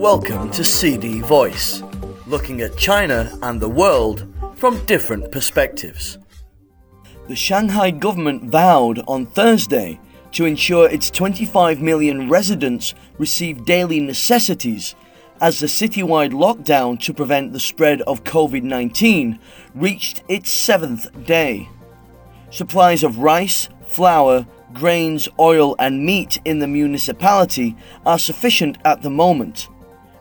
Welcome to CD Voice, looking at China and the world from different perspectives. The Shanghai government vowed on Thursday to ensure its 25 million residents receive daily necessities as the citywide lockdown to prevent the spread of COVID 19 reached its seventh day. Supplies of rice, flour, grains, oil, and meat in the municipality are sufficient at the moment,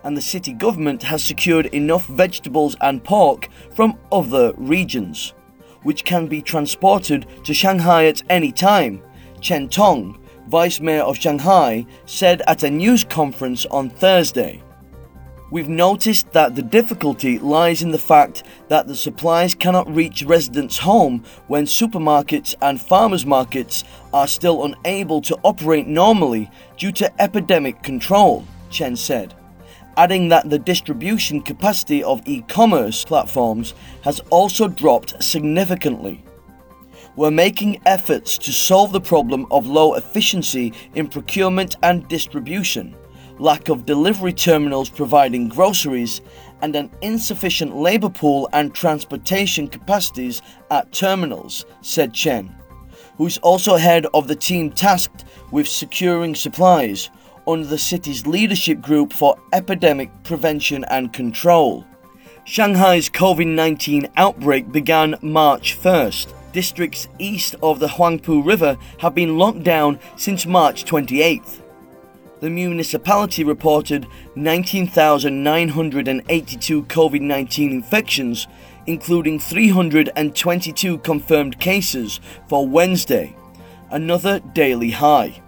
and the city government has secured enough vegetables and pork from other regions, which can be transported to Shanghai at any time. Chen Tong, Vice Mayor of Shanghai, said at a news conference on Thursday. We've noticed that the difficulty lies in the fact that the supplies cannot reach residents' home when supermarkets and farmers markets are still unable to operate normally due to epidemic control, Chen said, adding that the distribution capacity of e-commerce platforms has also dropped significantly. We're making efforts to solve the problem of low efficiency in procurement and distribution lack of delivery terminals providing groceries, and an insufficient labour pool and transportation capacities at terminals, said Chen, who's also head of the team tasked with securing supplies under the city's leadership group for epidemic prevention and control. Shanghai's COVID 19 outbreak began March 1st. Districts east of the Huangpu River have been locked down since March 28th the municipality reported 19,982 COVID 19 infections, including 322 confirmed cases for Wednesday, another daily high.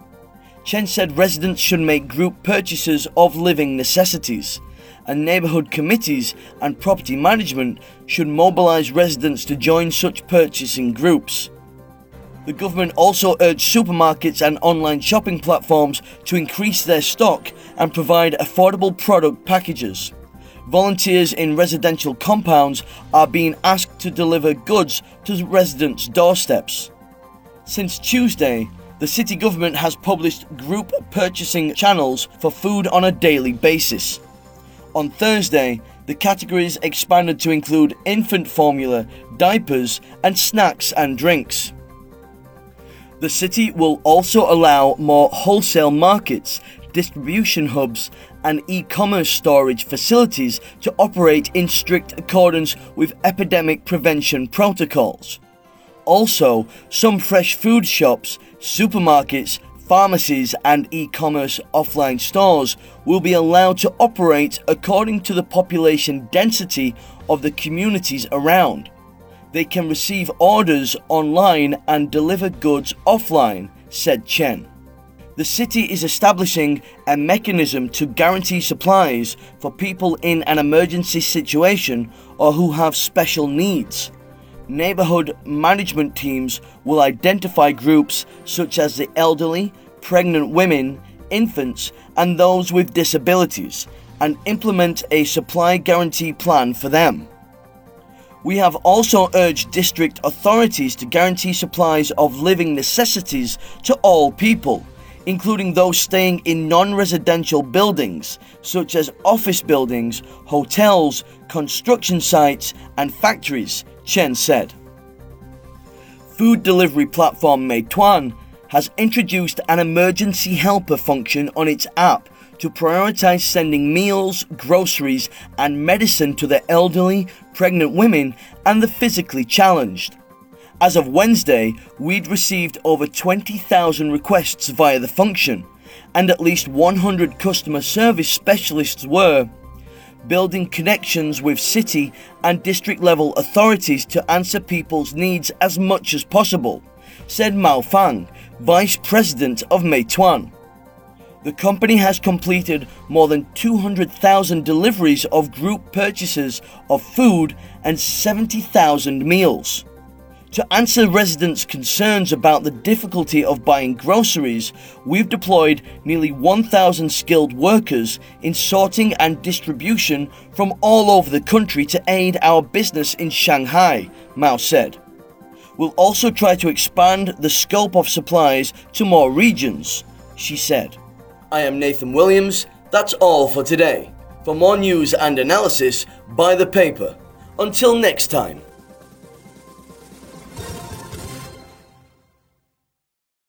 Chen said residents should make group purchases of living necessities, and neighbourhood committees and property management should mobilise residents to join such purchasing groups. The government also urged supermarkets and online shopping platforms to increase their stock and provide affordable product packages. Volunteers in residential compounds are being asked to deliver goods to residents' doorsteps. Since Tuesday, the city government has published group purchasing channels for food on a daily basis. On Thursday, the categories expanded to include infant formula, diapers, and snacks and drinks. The city will also allow more wholesale markets, distribution hubs, and e commerce storage facilities to operate in strict accordance with epidemic prevention protocols. Also, some fresh food shops, supermarkets, pharmacies, and e commerce offline stores will be allowed to operate according to the population density of the communities around they can receive orders online and deliver goods offline, said Chen. The city is establishing a mechanism to guarantee supplies for people in an emergency situation or who have special needs. Neighborhood management teams will identify groups such as the elderly, pregnant women, infants, and those with disabilities and implement a supply guarantee plan for them. We have also urged district authorities to guarantee supplies of living necessities to all people, including those staying in non residential buildings, such as office buildings, hotels, construction sites, and factories, Chen said. Food delivery platform Meituan has introduced an emergency helper function on its app to prioritize sending meals, groceries, and medicine to the elderly, pregnant women, and the physically challenged. As of Wednesday, we'd received over 20,000 requests via the function, and at least 100 customer service specialists were building connections with city and district level authorities to answer people's needs as much as possible, said Mao Fang, Vice President of Meituan. The company has completed more than 200,000 deliveries of group purchases of food and 70,000 meals. To answer residents' concerns about the difficulty of buying groceries, we've deployed nearly 1,000 skilled workers in sorting and distribution from all over the country to aid our business in Shanghai, Mao said. We'll also try to expand the scope of supplies to more regions, she said. I am Nathan Williams. That's all for today. For more news and analysis, buy the paper. Until next time.